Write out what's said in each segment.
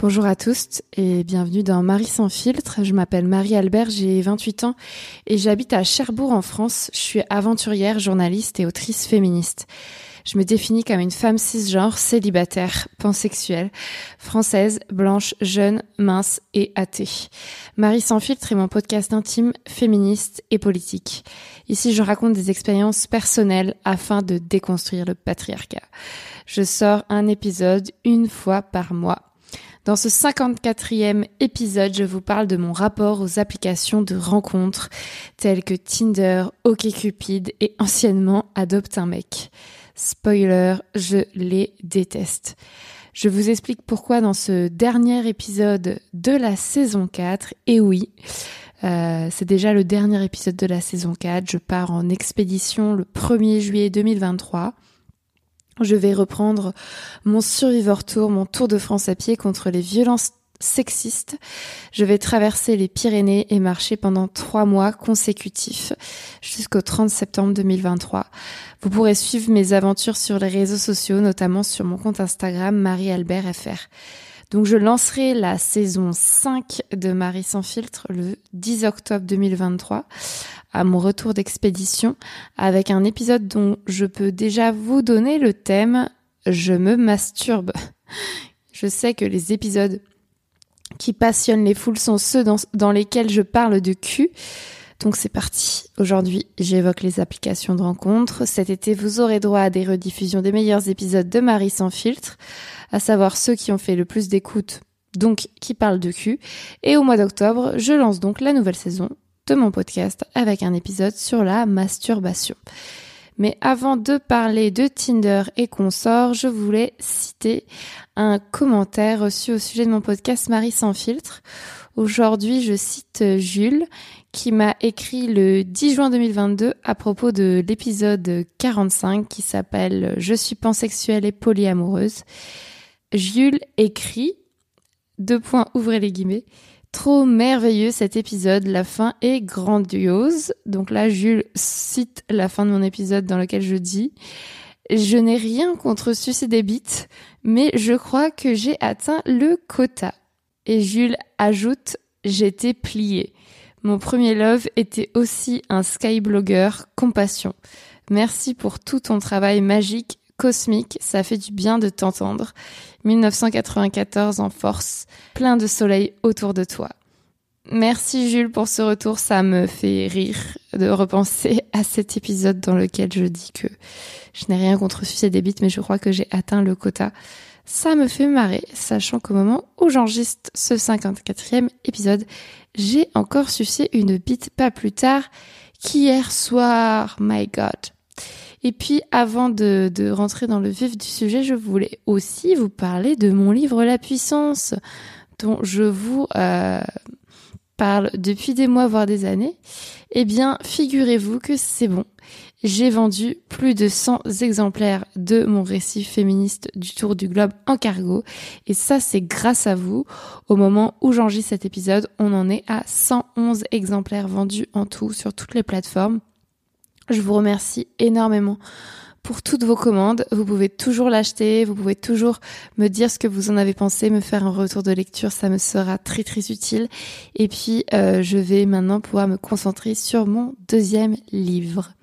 Bonjour à tous et bienvenue dans Marie sans filtre. Je m'appelle Marie Albert, j'ai 28 ans et j'habite à Cherbourg en France. Je suis aventurière, journaliste et autrice féministe. Je me définis comme une femme cisgenre, célibataire, pansexuelle, française, blanche, jeune, mince et athée. Marie sans filtre est mon podcast intime, féministe et politique. Ici, je raconte des expériences personnelles afin de déconstruire le patriarcat. Je sors un épisode une fois par mois dans ce 54e épisode, je vous parle de mon rapport aux applications de rencontres telles que Tinder, OkCupid et anciennement Adopte un mec. Spoiler, je les déteste. Je vous explique pourquoi dans ce dernier épisode de la saison 4. Et oui, euh, c'est déjà le dernier épisode de la saison 4. Je pars en expédition le 1er juillet 2023. Je vais reprendre mon Survivor Tour, mon tour de France à pied contre les violences sexistes. Je vais traverser les Pyrénées et marcher pendant trois mois consécutifs jusqu'au 30 septembre 2023. Vous pourrez suivre mes aventures sur les réseaux sociaux, notamment sur mon compte Instagram MarieAlbertFR. Donc je lancerai la saison 5 de Marie sans filtre le 10 octobre 2023 à mon retour d'expédition avec un épisode dont je peux déjà vous donner le thème Je me masturbe. Je sais que les épisodes qui passionnent les foules sont ceux dans, lesquels je parle de cul. Donc c'est parti. Aujourd'hui, j'évoque les applications de rencontres. Cet été, vous aurez droit à des rediffusions des meilleurs épisodes de Marie sans filtre, à savoir ceux qui ont fait le plus d'écoute, donc qui parlent de cul. Et au mois d'octobre, je lance donc la nouvelle saison de mon podcast avec un épisode sur la masturbation. Mais avant de parler de Tinder et consorts, je voulais citer un commentaire reçu au sujet de mon podcast Marie sans filtre. Aujourd'hui, je cite Jules qui m'a écrit le 10 juin 2022 à propos de l'épisode 45 qui s'appelle Je suis pansexuelle et polyamoureuse. Jules écrit, deux points, ouvrez les guillemets, Trop merveilleux cet épisode, la fin est grandiose. Donc là, Jules cite la fin de mon épisode dans lequel je dis Je n'ai rien contre suicide et bite, mais je crois que j'ai atteint le quota. Et Jules ajoute J'étais plié. Mon premier love était aussi un skyblogger compassion. Merci pour tout ton travail magique, cosmique, ça fait du bien de t'entendre. 1994 en force, plein de soleil autour de toi. Merci Jules pour ce retour, ça me fait rire de repenser à cet épisode dans lequel je dis que je n'ai rien contre sucer des mais je crois que j'ai atteint le quota. Ça me fait marrer, sachant qu'au moment où j'enregistre ce 54e épisode, j'ai encore sucé une bite pas plus tard qu'hier soir. My God. Et puis, avant de, rentrer dans le vif du sujet, je voulais aussi vous parler de mon livre La puissance, dont je vous euh, parle depuis des mois, voire des années. Eh bien, figurez-vous que c'est bon. J'ai vendu plus de 100 exemplaires de mon récit féministe du Tour du Globe en cargo. Et ça, c'est grâce à vous. Au moment où j'enregistre cet épisode, on en est à 111 exemplaires vendus en tout sur toutes les plateformes. Je vous remercie énormément pour toutes vos commandes. Vous pouvez toujours l'acheter, vous pouvez toujours me dire ce que vous en avez pensé, me faire un retour de lecture, ça me sera très très utile. Et puis, euh, je vais maintenant pouvoir me concentrer sur mon deuxième livre.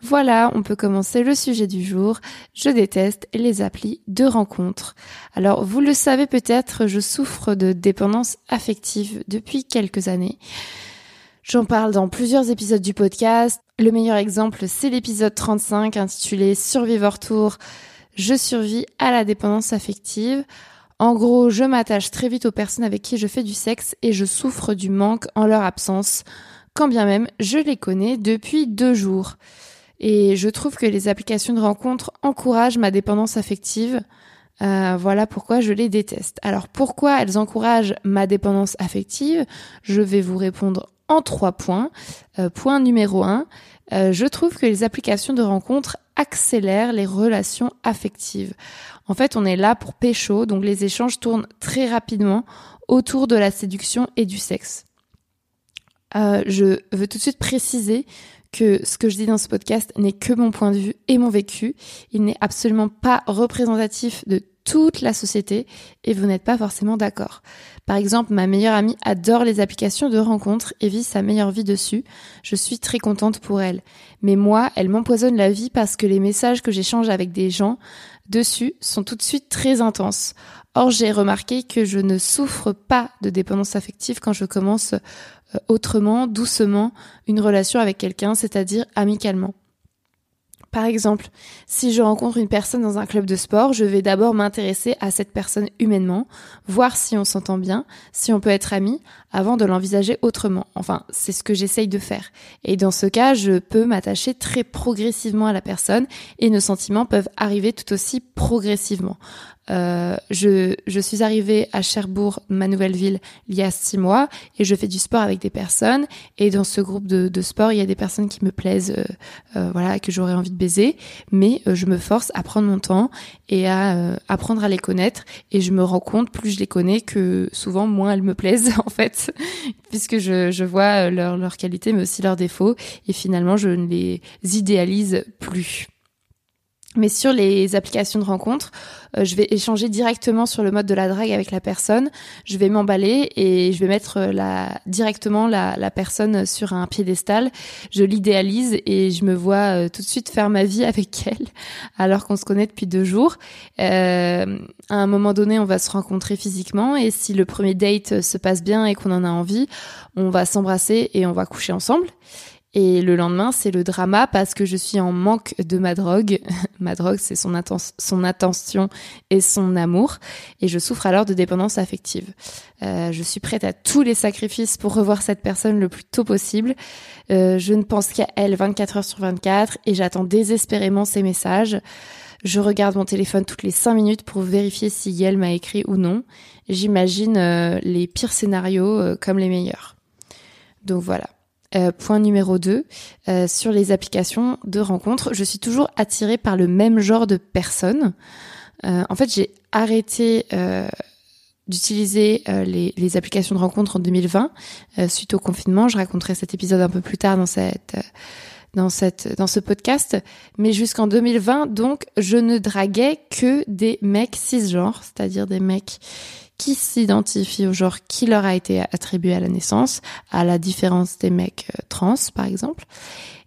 Voilà, on peut commencer le sujet du jour. Je déteste les applis de rencontres. Alors, vous le savez peut-être, je souffre de dépendance affective depuis quelques années. J'en parle dans plusieurs épisodes du podcast. Le meilleur exemple, c'est l'épisode 35 intitulé Survivor Tour. Je survis à la dépendance affective. En gros, je m'attache très vite aux personnes avec qui je fais du sexe et je souffre du manque en leur absence, quand bien même je les connais depuis deux jours. Et je trouve que les applications de rencontres encouragent ma dépendance affective. Euh, voilà pourquoi je les déteste. Alors pourquoi elles encouragent ma dépendance affective? Je vais vous répondre en trois points. Euh, point numéro un, euh, je trouve que les applications de rencontres accélèrent les relations affectives. En fait, on est là pour pécho, donc les échanges tournent très rapidement autour de la séduction et du sexe. Euh, je veux tout de suite préciser que ce que je dis dans ce podcast n'est que mon point de vue et mon vécu. Il n'est absolument pas représentatif de toute la société et vous n'êtes pas forcément d'accord. Par exemple, ma meilleure amie adore les applications de rencontres et vit sa meilleure vie dessus. Je suis très contente pour elle. Mais moi, elle m'empoisonne la vie parce que les messages que j'échange avec des gens dessus sont tout de suite très intenses. Or, j'ai remarqué que je ne souffre pas de dépendance affective quand je commence euh, autrement, doucement, une relation avec quelqu'un, c'est-à-dire amicalement. Par exemple, si je rencontre une personne dans un club de sport, je vais d'abord m'intéresser à cette personne humainement, voir si on s'entend bien, si on peut être amis, avant de l'envisager autrement. Enfin, c'est ce que j'essaye de faire. Et dans ce cas, je peux m'attacher très progressivement à la personne et nos sentiments peuvent arriver tout aussi progressivement. Euh, je, je suis arrivée à Cherbourg, ma nouvelle ville, il y a six mois, et je fais du sport avec des personnes. Et dans ce groupe de, de sport, il y a des personnes qui me plaisent, euh, euh, voilà, que j'aurais envie de baiser. Mais je me force à prendre mon temps et à apprendre à les connaître. Et je me rends compte, plus je les connais, que souvent moins elles me plaisent en fait, puisque je, je vois leurs leur qualités, mais aussi leurs défauts. Et finalement, je ne les idéalise plus. Mais sur les applications de rencontres, euh, je vais échanger directement sur le mode de la drague avec la personne. Je vais m'emballer et je vais mettre euh, la, directement la, la, personne sur un piédestal. Je l'idéalise et je me vois euh, tout de suite faire ma vie avec elle, alors qu'on se connaît depuis deux jours. Euh, à un moment donné, on va se rencontrer physiquement et si le premier date se passe bien et qu'on en a envie, on va s'embrasser et on va coucher ensemble. Et le lendemain, c'est le drama parce que je suis en manque de ma drogue. ma drogue, c'est son, attention et son amour. Et je souffre alors de dépendance affective. Euh, je suis prête à tous les sacrifices pour revoir cette personne le plus tôt possible. Euh, je ne pense qu'à elle 24 heures sur 24 et j'attends désespérément ses messages. Je regarde mon téléphone toutes les 5 minutes pour vérifier si elle m'a écrit ou non. J'imagine euh, les pires scénarios euh, comme les meilleurs. Donc voilà. Euh, point numéro 2, euh, sur les applications de rencontres, je suis toujours attirée par le même genre de personnes. Euh, en fait, j'ai arrêté d'utiliser les, les, applications de rencontres en 2020 suite au confinement. Je raconterai cet épisode un peu plus tard dans cette dans cette dans ce podcast. Mais jusqu'en 2020, donc, je ne draguais que des mecs cisgenres, c'est-à-dire des mecs qui s'identifient au genre qui leur a été attribué à la naissance, à la différence des mecs euh, trans par exemple.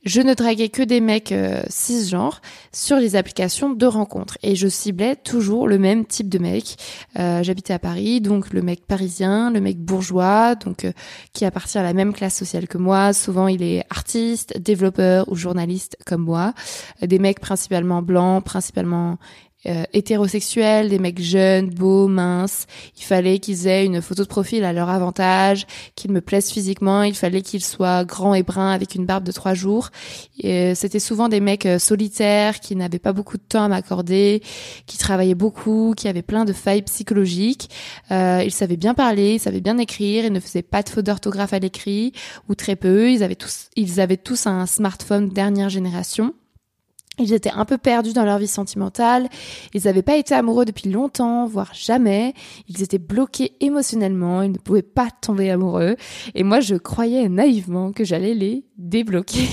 Je ne draguais que des mecs euh, cisgenres sur les applications de rencontres et je ciblais toujours le même type de mec. Euh, J'habitais à Paris, donc le mec parisien, le mec bourgeois, donc qui appartient à la même classe sociale que moi. Souvent, il est artiste, développeur ou journaliste comme moi. Des mecs principalement blancs, principalement euh, hétérosexuels, des mecs jeunes, beaux, minces. Il fallait qu'ils aient une photo de profil à leur avantage, qu'ils me plaisent physiquement. Il fallait qu'ils soient grands et bruns avec une barbe de trois jours. Euh, c'était souvent des mecs euh, solitaires qui n'avaient pas beaucoup de temps à m'accorder, qui travaillaient beaucoup, qui avaient plein de failles psychologiques. Euh, ils savaient bien parler, ils savaient bien écrire, ils ne faisaient pas de faute d'orthographe à l'écrit ou très peu. Ils avaient tous, ils avaient tous un smartphone dernière génération. Ils étaient un peu perdus dans leur vie sentimentale, ils n'avaient pas été amoureux depuis longtemps, voire jamais, ils étaient bloqués émotionnellement, ils ne pouvaient pas tomber amoureux, et moi je croyais naïvement que j'allais les débloquer.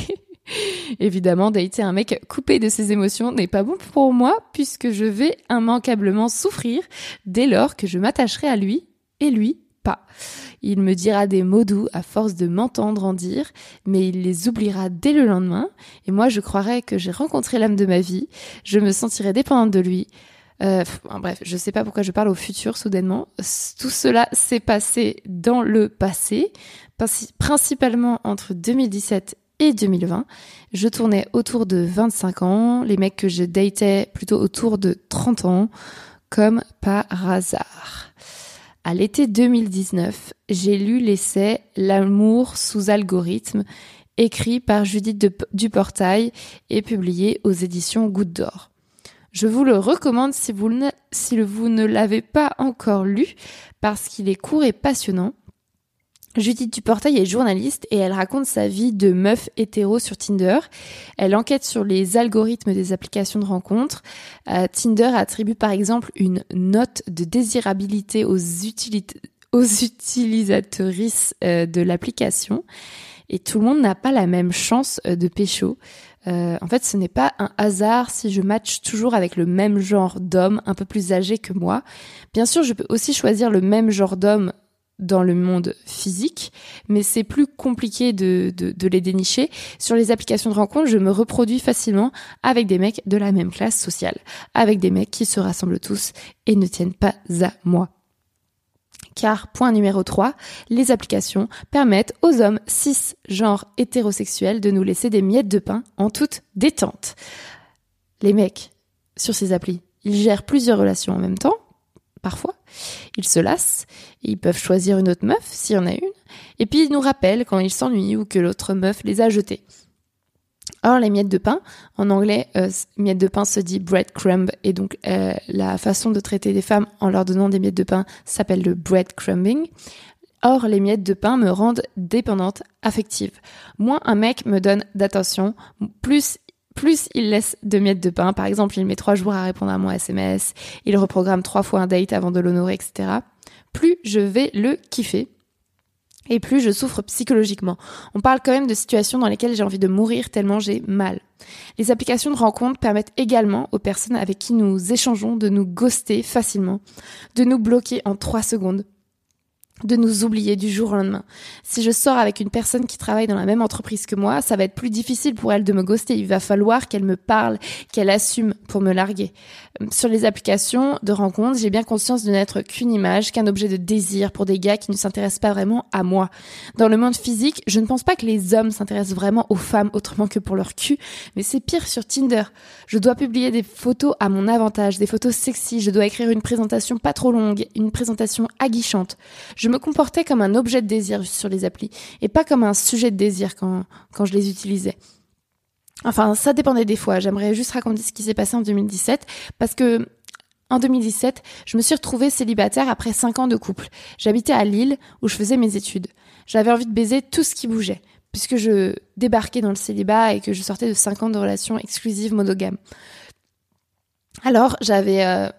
Évidemment, dater un mec coupé de ses émotions n'est pas bon pour moi, puisque je vais immanquablement souffrir dès lors que je m'attacherai à lui, et lui, pas. Il me dira des mots doux à force de m'entendre en dire, mais il les oubliera dès le lendemain, et moi je croirais que j'ai rencontré l'âme de ma vie, je me sentirais dépendante de lui. Euh, bref, je sais pas pourquoi je parle au futur soudainement. Tout cela s'est passé dans le passé, principalement entre 2017 et 2020. Je tournais autour de 25 ans, les mecs que je datais plutôt autour de 30 ans, comme par hasard. À l'été 2019, j'ai lu l'essai L'amour sous algorithme, écrit par Judith Duportail et publié aux éditions Goutte d'Or. Je vous le recommande si vous ne, si vous ne l'avez pas encore lu, parce qu'il est court et passionnant. Judith Duportail est journaliste et elle raconte sa vie de meuf hétéro sur Tinder. Elle enquête sur les algorithmes des applications de rencontres. Euh, Tinder attribue par exemple une note de désirabilité aux, utilisatrices euh, de l'application. Et tout le monde n'a pas la même chance euh, de pécho. en fait, ce n'est pas un hasard si je match toujours avec le même genre d'homme un peu plus âgé que moi. Bien sûr, je peux aussi choisir le même genre d'homme dans le monde physique, mais c'est plus compliqué de, de, les dénicher. Sur les applications de rencontre, je me reproduis facilement avec des mecs de la même classe sociale, avec des mecs qui se rassemblent tous et ne tiennent pas à moi. Car, point numéro 3, les applications permettent aux hommes cis, genre hétérosexuels, de nous laisser des miettes de pain en toute détente. Les mecs, sur ces applis, ils gèrent plusieurs relations en même temps, parfois. Ils se lassent, ils peuvent choisir une autre meuf s'il y en a une, et puis ils nous rappellent quand ils s'ennuient ou que l'autre meuf les a jetés. Or, les miettes de pain, en anglais, euh, miettes de pain se dit breadcrumb, et donc euh, la façon de traiter des femmes en leur donnant des miettes de pain s'appelle le breadcrumbing. Or, les miettes de pain me rendent dépendante affective. Moins un mec me donne d'attention, plus plus il laisse de miettes de pain. Par exemple, il met trois jours à répondre à mon SMS, il reprogramme trois fois un date avant de l'honorer, etc. Plus je vais le kiffer et plus je souffre psychologiquement. On parle quand même de situations dans lesquelles j'ai envie de mourir tellement j'ai mal. Les applications de rencontre permettent également aux personnes avec qui nous échangeons de nous ghoster facilement, de nous bloquer en trois secondes, de nous oublier du jour au lendemain. Si je sors avec une personne qui travaille dans la même entreprise que moi, ça va être plus difficile pour elle de me ghoster. Il va falloir qu'elle me parle, qu'elle assume pour me larguer. Sur les applications de rencontres, j'ai bien conscience de n'être qu'une image, qu'un objet de désir pour des gars qui ne s'intéressent pas vraiment à moi. Dans le monde physique, je ne pense pas que les hommes s'intéressent vraiment aux femmes autrement que pour leur cul, mais c'est pire sur Tinder. Je dois publier des photos à mon avantage, des photos sexy, je dois écrire une présentation pas trop longue, une présentation aguichante. Me comportais comme un objet de désir sur les applis et pas comme un sujet de désir quand, quand je les utilisais. Enfin, ça dépendait des fois. J'aimerais juste raconter ce qui s'est passé en 2017 parce que en 2017, je me suis retrouvée célibataire après 5 ans de couple. J'habitais à Lille où je faisais mes études. J'avais envie de baiser tout ce qui bougeait puisque je débarquais dans le célibat et que je sortais de 5 ans de relations exclusives monogames. Alors, j'avais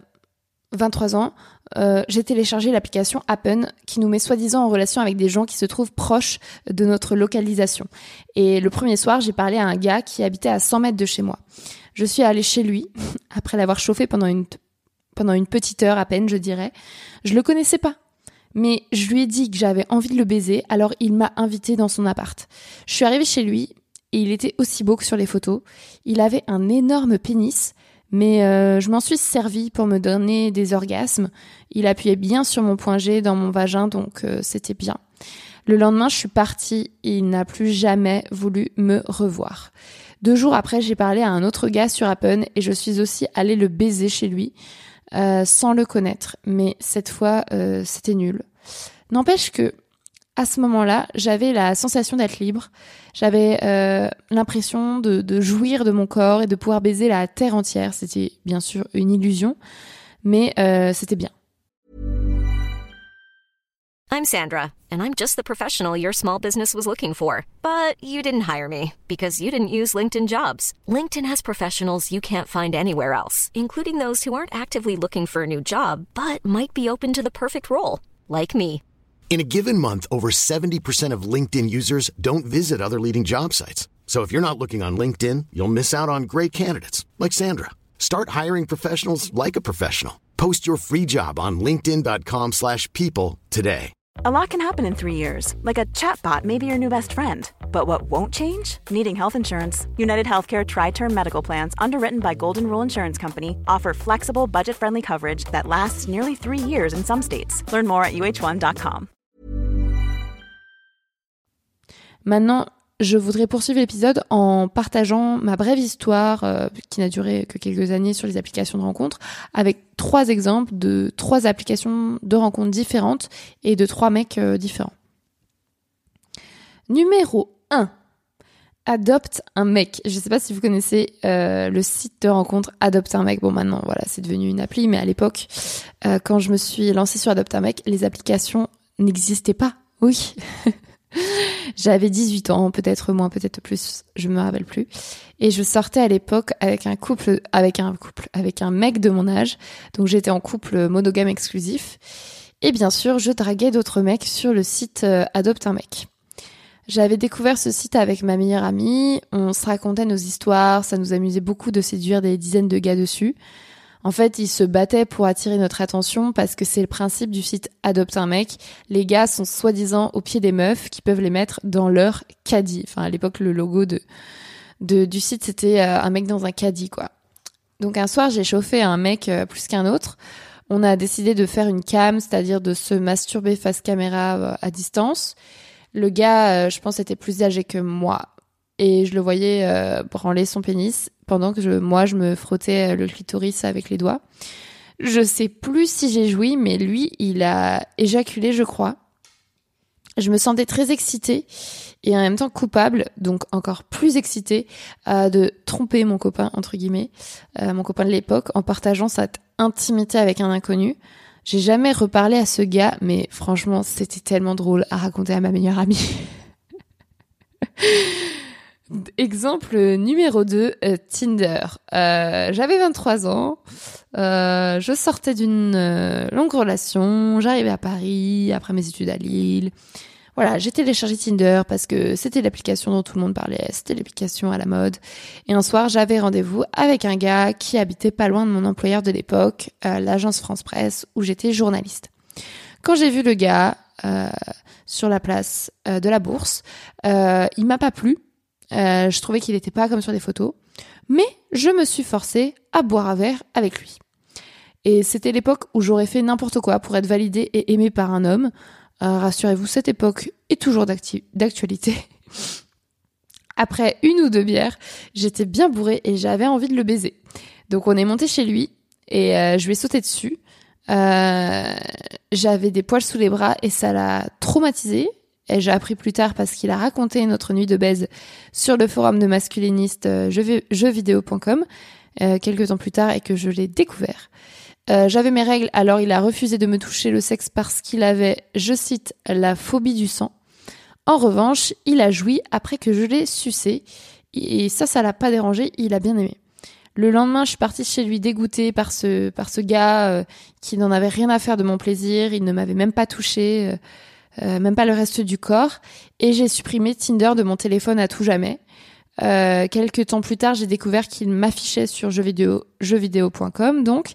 23 euh, ans, euh, j'ai téléchargé l'application Happen qui nous met soi-disant en relation avec des gens qui se trouvent proches de notre localisation. Et le premier soir, j'ai parlé à un gars qui habitait à 100 mètres de chez moi. Je suis allée chez lui, après l'avoir chauffé pendant une pendant une petite heure à peine, je dirais. Je le connaissais pas. Mais je lui ai dit que j'avais envie de le baiser, alors il m'a invité dans son appart. Je suis arrivée chez lui, et il était aussi beau que sur les photos. Il avait un énorme pénis, mais euh, je m'en suis servi pour me donner des orgasmes. Il appuyait bien sur mon point G dans mon vagin, donc euh, c'était bien. Le lendemain, je suis partie et il n'a plus jamais voulu me revoir. Deux jours après, j'ai parlé à un autre gars sur Appen et je suis aussi allée le baiser chez lui euh, sans le connaître. Mais cette fois, euh, c'était nul. N'empêche que à ce moment-là, j'avais la sensation d'être libre. J'avais euh, l'impression de, jouir de mon corps et de pouvoir baiser la terre entière. C'était bien sûr une illusion, mais c'était bien. I'm Sandra, and I'm just the professional your small business was looking for. But you didn't hire me because you didn't use LinkedIn jobs. LinkedIn has professionals you can't find anywhere else, including those who aren't actively looking for a new job but might be open to the perfect role, like me. In a given month, over 70% of LinkedIn users don't visit other leading job sites. So if you're not looking on LinkedIn, you'll miss out on great candidates like Sandra. Start hiring professionals like a professional. Post your free job on linkedin.com/people today. A lot can happen in 3 years. Like a chatbot may be your new best friend. But what won't change? Needing health insurance. United Healthcare tri-term medical plans underwritten by Golden Rule Insurance Company offer flexible, budget-friendly coverage that lasts nearly 3 years in some states. Learn more at uh1.com. Maintenant, je voudrais poursuivre l'épisode en partageant ma brève histoire, euh, qui n'a duré que quelques années sur les applications de rencontres, avec trois exemples de trois applications de rencontres différentes et de trois mecs euh, différents. Numéro 1. Adopte un mec. Je ne sais pas si vous connaissez euh, le site de rencontre Adopte un mec. Bon, maintenant, voilà, c'est devenu une appli, mais à l'époque, quand je me suis lancée sur Adopte un mec, les applications n'existaient pas. Oui. J'avais 18 ans, peut-être moins, peut-être plus, je me rappelle plus. Et je sortais à l'époque avec un couple, avec un couple, avec un mec de mon âge. Donc j'étais en couple monogame exclusif. Et bien sûr, je draguais d'autres mecs sur le site euh, Adopte un mec. J'avais découvert ce site avec ma meilleure amie, on se racontait nos histoires, ça nous amusait beaucoup de séduire des dizaines de gars dessus. En fait, ils se battaient pour attirer notre attention parce que c'est le principe du site Adopte un mec. Les gars sont soi-disant au pied des meufs qui peuvent les mettre dans leur caddie. Enfin, à l'époque, le logo de, de du site, c'était euh, un mec dans un caddie, quoi. Donc un soir, j'ai chauffé un mec euh, plus qu'un autre. On a décidé de faire une cam, c'est-à-dire de se masturber face caméra euh, à distance. Le gars, je pense, était plus âgé que moi et je le voyais branler son pénis pendant que je, moi je me frottais le clitoris avec les doigts. Je sais plus si j'ai joui, mais lui il a éjaculé, je crois. Je me sentais très excitée et en même temps coupable, donc encore plus excitée euh, de tromper mon copain entre guillemets, euh, mon copain de l'époque, en partageant cette intimité avec un inconnu. J'ai jamais reparlé à ce gars, mais franchement c'était tellement drôle à raconter à ma meilleure amie. Exemple numéro 2, euh, Tinder. Euh, J'avais 23 ans, euh, je sortais d'une euh, longue relation, j'arrivais à Paris après mes études à Lille. Voilà, j'ai téléchargé Tinder parce que c'était l'application dont tout le monde parlait, c'était l'application à la mode. Et un soir, j'avais rendez-vous avec un gars qui habitait pas loin de mon employeur de l'époque, l'agence France Presse, où j'étais journaliste. Quand j'ai vu le gars sur la place de la bourse, il m'a pas plu euh, je trouvais qu'il n'était pas comme sur les photos. Mais je me suis forcée à boire un verre avec lui. Et c'était l'époque où j'aurais fait n'importe quoi pour être validée et aimée par un homme. Euh, rassurez-vous, cette époque est toujours d'actualité. Après une ou deux bières, j'étais bien bourrée et j'avais envie de le baiser. Donc on est monté chez lui et euh, je lui ai sauté dessus. j'avais des poils sous les bras et ça l'a traumatisé j'ai appris plus tard parce qu'il a raconté notre nuit de baise sur le forum de masculiniste euh, jeuxvideo.com euh, quelques temps plus tard et que je l'ai découvert. Euh, J'avais mes règles, alors il a refusé de me toucher le sexe parce qu'il avait, je cite, la phobie du sang. En revanche, il a joui après que je l'ai sucé et ça, ça l'a pas dérangé, il a bien aimé. Le lendemain, je suis partie chez lui dégoûtée par ce par ce gars euh, qui n'en avait rien à faire de mon plaisir, il ne m'avait même pas touché. Euh, même pas le reste du corps, et j'ai supprimé Tinder de mon téléphone à tout jamais. Euh, quelques temps plus tard, j'ai découvert qu'il m'affichait sur jeuxvideo, jeuxvideo.com donc,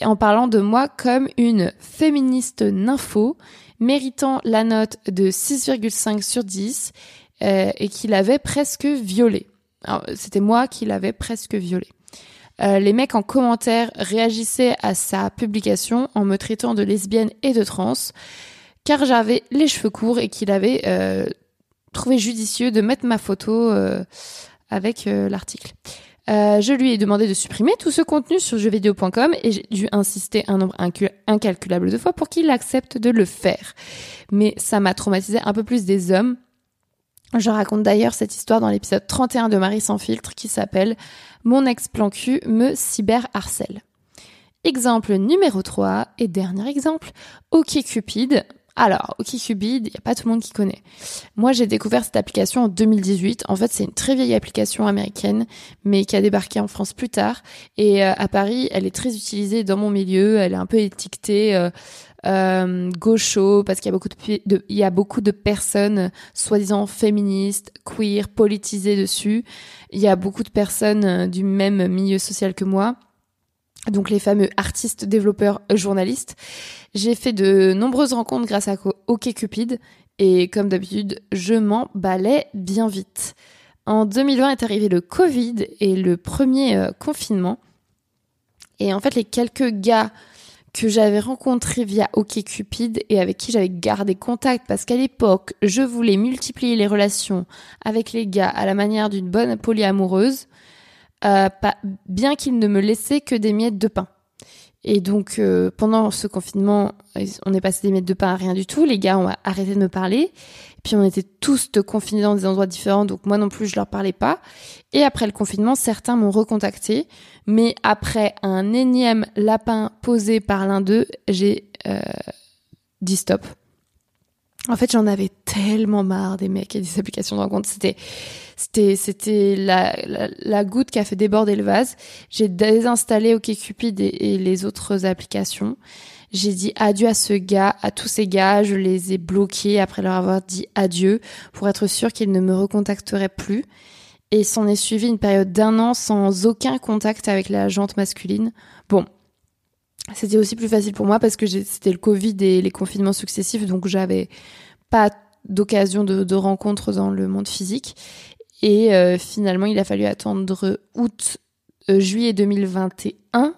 en parlant de moi comme une féministe nympho, méritant la note de 6,5 sur 10 euh, et qui l'avait presque violée. C'était moi qui l'avais presque violée. Euh, les mecs en commentaire réagissaient à sa publication en me traitant de lesbienne et de trans, car j'avais les cheveux courts et qu'il avait euh, trouvé judicieux de mettre ma photo euh, avec l'article. je lui ai demandé de supprimer tout ce contenu sur jeuxvideo.com et j'ai dû insister un nombre incalculable de fois pour qu'il accepte de le faire. Mais ça m'a traumatisé un peu plus des hommes. Je raconte d'ailleurs cette histoire dans l'épisode 31 de Marie sans filtre qui s'appelle mon ex-plan cul me cyberharcèle. Exemple numéro 3 et dernier exemple, OkCupid. Alors, OkCupid, il n'y a pas tout le monde qui connaît. Moi, j'ai découvert cette application en 2018. En fait, c'est une très vieille application américaine, mais qui a débarqué en France plus tard. Et euh, à Paris, elle est très utilisée dans mon milieu. Elle est un peu étiquetée euh, euh, gaucho parce qu'il y a beaucoup de, il y a beaucoup de personnes soi-disant féministes, queer, politisées dessus. Il y a beaucoup de personnes euh, du même milieu social que moi. Donc les fameux artistes, développeurs, journalistes. J'ai fait de nombreuses rencontres grâce à OkCupid et comme d'habitude, je m'en balais bien vite. En 2020 est arrivé le Covid et le premier euh, confinement. Et en fait, les quelques gars que j'avais rencontré via OkCupid et avec qui j'avais gardé contact parce qu'à l'époque, je voulais multiplier les relations avec les gars à la manière d'une bonne polyamoureuse, euh, pas, bien qu'ils ne me laissaient que des miettes de pain. Et donc euh, pendant ce confinement, on est passé des miettes de pain à rien du tout. Les gars ont arrêté de me parler. Puis on était tous confinés dans des endroits différents, donc moi non plus je leur parlais pas. Et après le confinement, certains m'ont recontacté, mais après un énième lapin posé par l'un d'eux, j'ai euh, dit stop. En fait, j'en avais tellement marre des mecs et des applications de rencontre. C'était, c'était, c'était la, la, goutte qui a fait déborder le vase. J'ai désinstallé OkCupid et, et les autres applications. J'ai dit adieu à ce gars, à tous ces gars. Je les ai bloqués après leur avoir dit adieu pour être sûr qu'ils ne me recontacteraient plus. Et s'en est suivi une période d'un an sans aucun contact avec la jante masculine. Bon, c'était aussi plus facile pour moi parce que c'était le Covid et les confinements successifs, donc j'avais pas d'occasion de, de rencontres dans le monde physique. Et euh, finalement, il a fallu attendre août, euh, juillet 2021,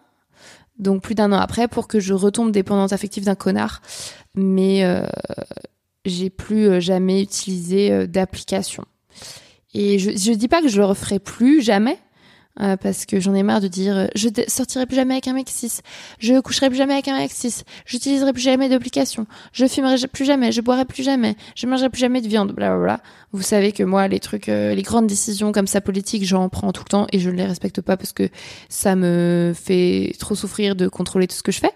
donc plus d'un an après, pour que je retombe dépendante affective d'un connard. Mais euh, j'ai plus jamais utilisé d'application. Et je, je dis pas que je le referai plus jamais, euh, parce que j'en ai marre de dire euh, je sortirai plus jamais avec un mec 6, je coucherai plus jamais avec un mec 6, j'utiliserai plus jamais d'application, je fumerai plus jamais, je boirai plus jamais, je mangerai plus jamais de viande, bla Vous savez que moi les trucs, euh, les grandes décisions comme ça politiques, j'en prends tout le temps et je ne les respecte pas parce que ça me fait trop souffrir de contrôler tout ce que je fais.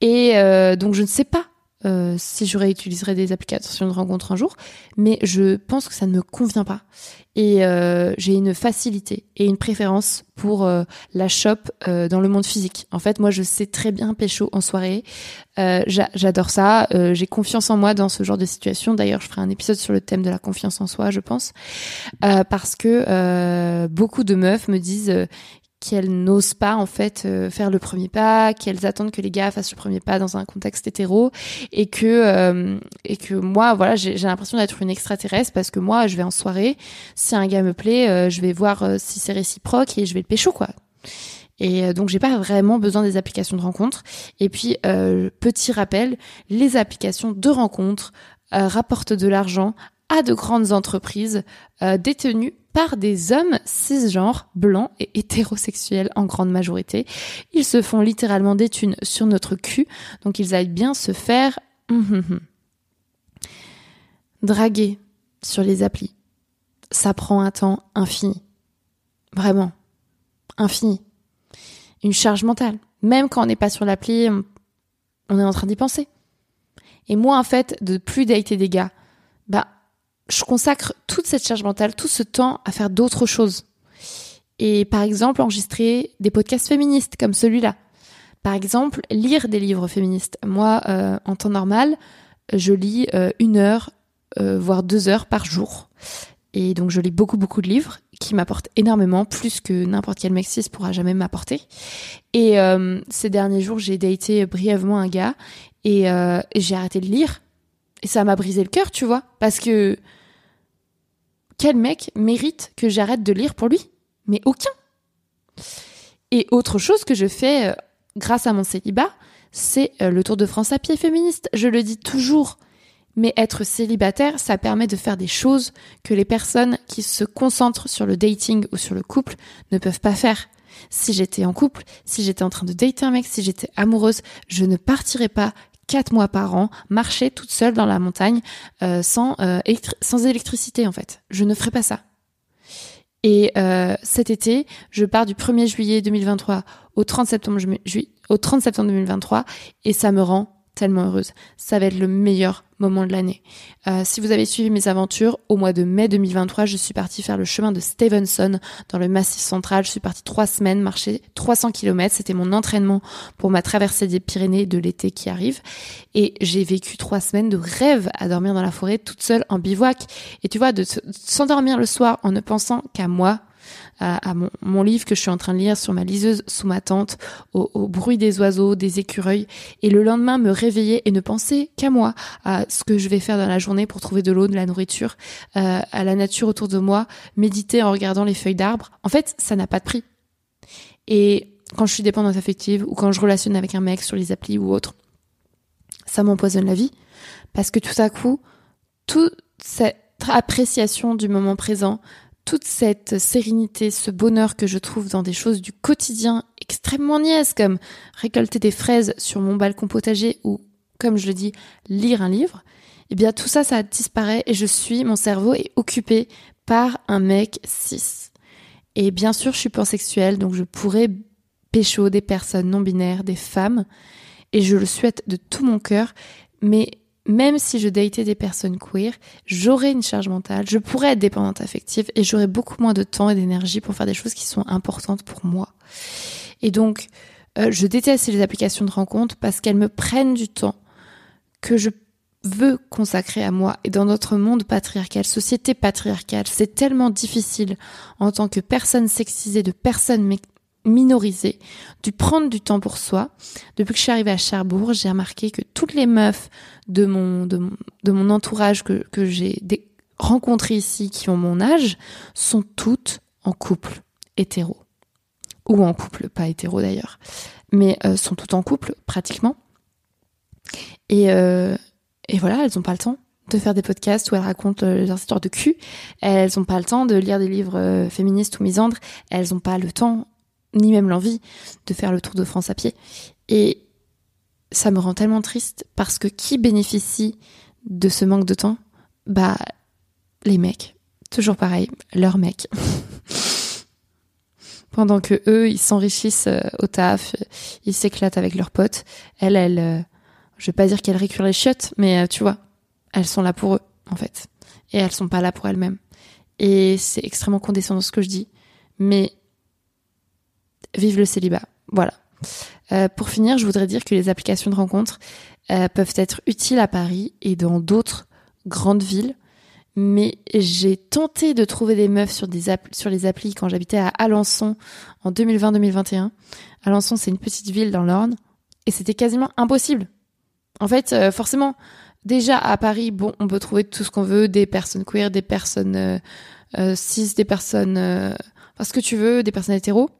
Et donc je ne sais pas euh, si je réutiliserais des applications de rencontre un jour, mais je pense que ça ne me convient pas. Et euh, j'ai une facilité et une préférence pour euh, la shop dans le monde physique. En fait, moi, je sais très bien pécho en soirée. J'adore ça. j'ai confiance en moi dans ce genre de situation. D'ailleurs, je ferai un épisode sur le thème de la confiance en soi, je pense, parce que beaucoup de meufs me disent qu'elles n'osent pas en fait euh, faire le premier pas, qu'elles attendent que les gars fassent le premier pas dans un contexte hétéro et que euh, et que moi voilà j'ai l'impression d'être une extraterrestre parce que moi je vais en soirée, si un gars me plaît, euh, je vais voir si c'est réciproque et je vais le pécho quoi. Et donc j'ai pas vraiment besoin des applications de rencontre. Et puis petit rappel, les applications de rencontre rapportent de l'argent à de grandes entreprises détenues par des hommes cisgenres, blancs et hétérosexuels en grande majorité. Ils se font littéralement des thunes sur notre cul, donc ils aillent bien se faire hum, hum, hum. draguer sur les applis. Ça prend un temps infini. Vraiment. Infini. Une charge mentale. Même quand on n'est pas sur l'appli, on est en train d'y penser. Et moi, en fait, de plus dater des gars, bah, je consacre toute cette charge mentale, tout ce temps à faire d'autres choses. Et par exemple, enregistrer des podcasts féministes comme celui-là. Par exemple, lire des livres féministes. Moi, euh, en temps normal, je lis euh, une heure, euh, voire deux heures par jour. Et donc, je lis beaucoup, beaucoup de livres. qui m'apporte énormément, plus que n'importe quel mec cis pourra jamais m'apporter. Et ces derniers jours, j'ai daté brièvement un gars et j'ai arrêté de lire. Et ça m'a brisé le cœur, tu vois, parce que quel mec mérite que j'arrête de lire pour lui? Mais aucun. Et autre chose que je fais euh, grâce à mon célibat, c'est euh, le Tour de France à pied féministe. Je le dis toujours. Mais être célibataire, ça permet de faire des choses que les personnes qui se concentrent sur le dating ou sur le couple ne peuvent pas faire. Si j'étais en couple, si j'étais en train de dater un mec, si j'étais amoureuse, je ne partirais pas quatre mois par an marcher toute seule dans la montagne euh, sans, euh, sans électricité en fait. Je ne ferais pas ça. Et euh, cet été, je pars du 1er juillet 2023 au 30 septembre, au 30 septembre 2023 et ça me rend tellement heureuse. Ça va être le meilleur moment de l'année. Euh, si vous avez suivi mes aventures, au mois de mai 2023, je suis partie faire le chemin de Stevenson dans le Massif central. Je suis partie trois semaines, marcher 300 km. C'était mon entraînement pour ma traversée des Pyrénées de l'été qui arrive. Et j'ai vécu trois semaines de rêve à dormir dans la forêt toute seule en bivouac. Et tu vois, de s'endormir le soir en ne pensant qu'à moi, à, mon, livre que je suis en train de lire sur ma liseuse sous ma tente, au, bruit des oiseaux, des écureuils, et le lendemain me réveiller et ne penser qu'à moi, à ce que je vais faire dans la journée pour trouver de l'eau, de la nourriture, euh, à la nature autour de moi, méditer en regardant les feuilles d'arbres. En fait, ça n'a pas de prix. Et quand je suis dépendante affective ou quand je relationne avec un mec sur les applis ou autre, ça m'empoisonne la vie parce que tout à coup, toute cette appréciation du moment présent, toute cette sérénité, ce bonheur que je trouve dans des choses du quotidien extrêmement niaises comme récolter des fraises sur mon balcon potager ou, comme je le dis, lire un livre, eh bien tout ça, ça disparaît et je suis, mon cerveau est occupé par un mec cis. Et bien sûr, je suis pansexuelle, donc je pourrais pécho des personnes non binaires, des femmes, et je le souhaite de tout mon cœur, mais même si je datais des personnes queer, j'aurais une charge mentale, je pourrais être dépendante affective et j'aurais beaucoup moins de temps et d'énergie pour faire des choses qui sont importantes pour moi. Et donc, euh, je déteste les applications de rencontres parce qu'elles me prennent du temps que je veux consacrer à moi. Et dans notre monde patriarcal, société patriarcale, c'est tellement difficile en tant que personne sexisée, de personne minorisée, de prendre du temps pour soi. Depuis que je suis arrivée à Cherbourg, j'ai remarqué que toutes les meufs de mon, de mon, entourage que, que j'ai rencontrées ici qui ont mon âge sont toutes en couple hétéro. Ou en couple, pas hétéro d'ailleurs. Mais euh, sont toutes en couple, pratiquement. Et, euh, et voilà, elles n'ont pas le temps de faire des podcasts où elles racontent euh, leurs histoires de cul. Elles n'ont pas le temps de lire des livres féministes ou misandres. Elles n'ont pas le temps ni même l'envie de faire le tour de France à pied. Et ça me rend tellement triste parce que qui bénéficie de ce manque de temps? Bah, les mecs. Toujours pareil, leurs mecs. Pendant que eux, ils s'enrichissent euh, au taf, ils s'éclatent avec leurs potes. Elles, elles, euh, je vais pas dire qu'elles récurent les chiottes, mais euh, tu vois, elles sont là pour eux, en fait. Et elles sont pas là pour elles-mêmes. Et c'est extrêmement condescendant ce que je dis. Mais vive le célibat. Voilà. Euh, pour finir, je voudrais dire que les applications de rencontres euh, peuvent être utiles à Paris et dans d'autres grandes villes. Mais j'ai tenté de trouver des meufs sur, des sur les applis quand j'habitais à Alençon en 2020-2021. Alençon, c'est une petite ville dans l'Orne. Et c'était quasiment impossible. En fait, euh, forcément, déjà à Paris, bon, on peut trouver tout ce qu'on veut, des personnes queer, des personnes cis, des personnes... Enfin, ce que tu veux, des personnes hétéros.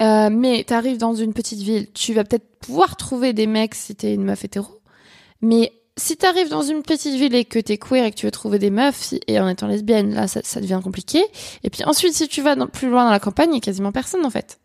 Euh, mais t'arrives dans une petite ville, tu vas peut-être pouvoir trouver des mecs si t'es une meuf hétéro. Mais si t'arrives dans une petite ville et que t'es queer et que tu veux trouver des meufs, et en étant lesbienne, là, ça, devient compliqué. Et puis ensuite, si tu vas plus loin dans la campagne, il a quasiment personne, en fait.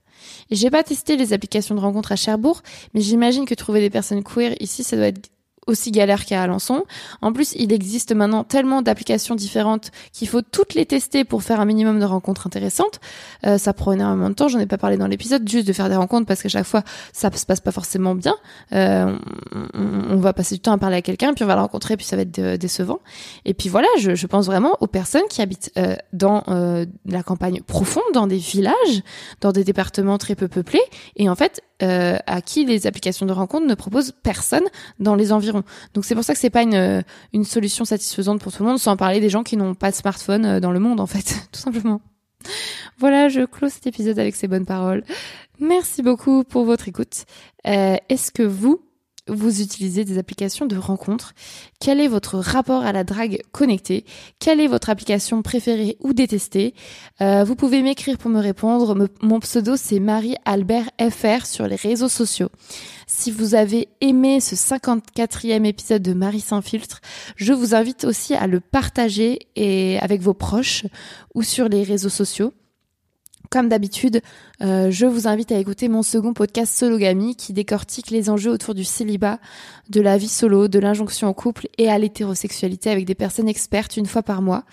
Et j'ai pas testé les applications de rencontres à Cherbourg, mais j'imagine que trouver des personnes queer ici, ça doit être aussi galère qu'à Alençon. En plus, il existe maintenant tellement d'applications différentes qu'il faut toutes les tester pour faire un minimum de rencontres intéressantes. Euh, ça prend énormément de temps. J'en ai pas parlé dans l'épisode, juste de faire des rencontres parce qu'à chaque fois, ça se passe pas forcément bien. Euh, on, va passer du temps à parler à quelqu'un, puis on va le rencontrer, puis ça va être décevant. Et puis voilà, je, je pense vraiment aux personnes qui habitent euh, dans euh, la campagne profonde, dans des villages, dans des départements très peu peuplés. Et en fait, euh, à qui les applications de rencontre ne proposent personne dans les environs. Donc c'est pour ça que c'est pas une, une solution satisfaisante pour tout le monde, sans parler des gens qui n'ont pas de smartphone euh, dans le monde en fait, tout simplement. Voilà, je close cet épisode avec ces bonnes paroles. Merci beaucoup pour votre écoute. Euh, Est-ce que vous, vous utilisez des applications de rencontres Quel est votre rapport à la drague connectée? Quelle est votre application préférée ou détestée? Euh, Vous pouvez m'écrire pour me répondre. Mon pseudo c'est Marie Albert FR sur les réseaux sociaux. Si vous avez aimé ce 54e épisode de Marie sans filtre, je vous invite aussi à le partager et avec vos proches ou sur les réseaux sociaux. Comme d'habitude, euh, je vous invite à écouter mon second podcast Sologamy qui décortique les enjeux autour du célibat, de la vie solo, de l'injonction au couple et à l'hétérosexualité avec des personnes expertes une fois par mois.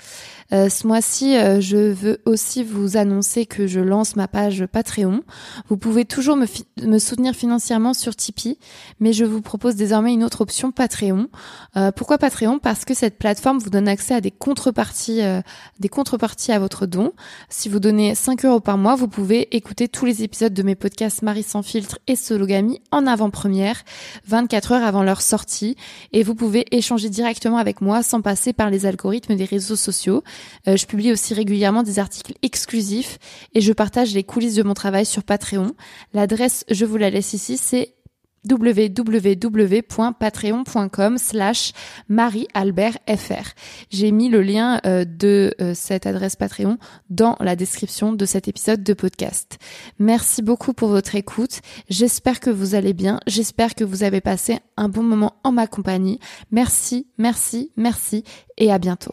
Euh, ce mois-ci, euh, je veux aussi vous annoncer que je lance ma page Patreon. Vous pouvez toujours me, me soutenir financièrement sur Tipeee, mais je vous propose désormais une autre option Patreon. Euh, pourquoi Patreon? Parce que cette plateforme vous donne accès à des contreparties, euh, des contreparties à votre don. Si vous donnez 5 euros par mois, vous pouvez écouter tous les épisodes de mes podcasts Marie sans filtre et Sologamy en avant-première, 24 heures avant leur sortie, et vous pouvez échanger directement avec moi sans passer par les algorithmes des réseaux sociaux. Euh, je publie aussi régulièrement des articles exclusifs et je partage les coulisses de mon travail sur Patreon. L'adresse, je vous la laisse ici, c'est www.patreon.com slash mariealbertfr. J'ai mis le lien euh, de euh, cette adresse Patreon dans la description de cet épisode de podcast. Merci beaucoup pour votre écoute. J'espère que vous allez bien. J'espère que vous avez passé un bon moment en ma compagnie. Merci, merci, merci et à bientôt.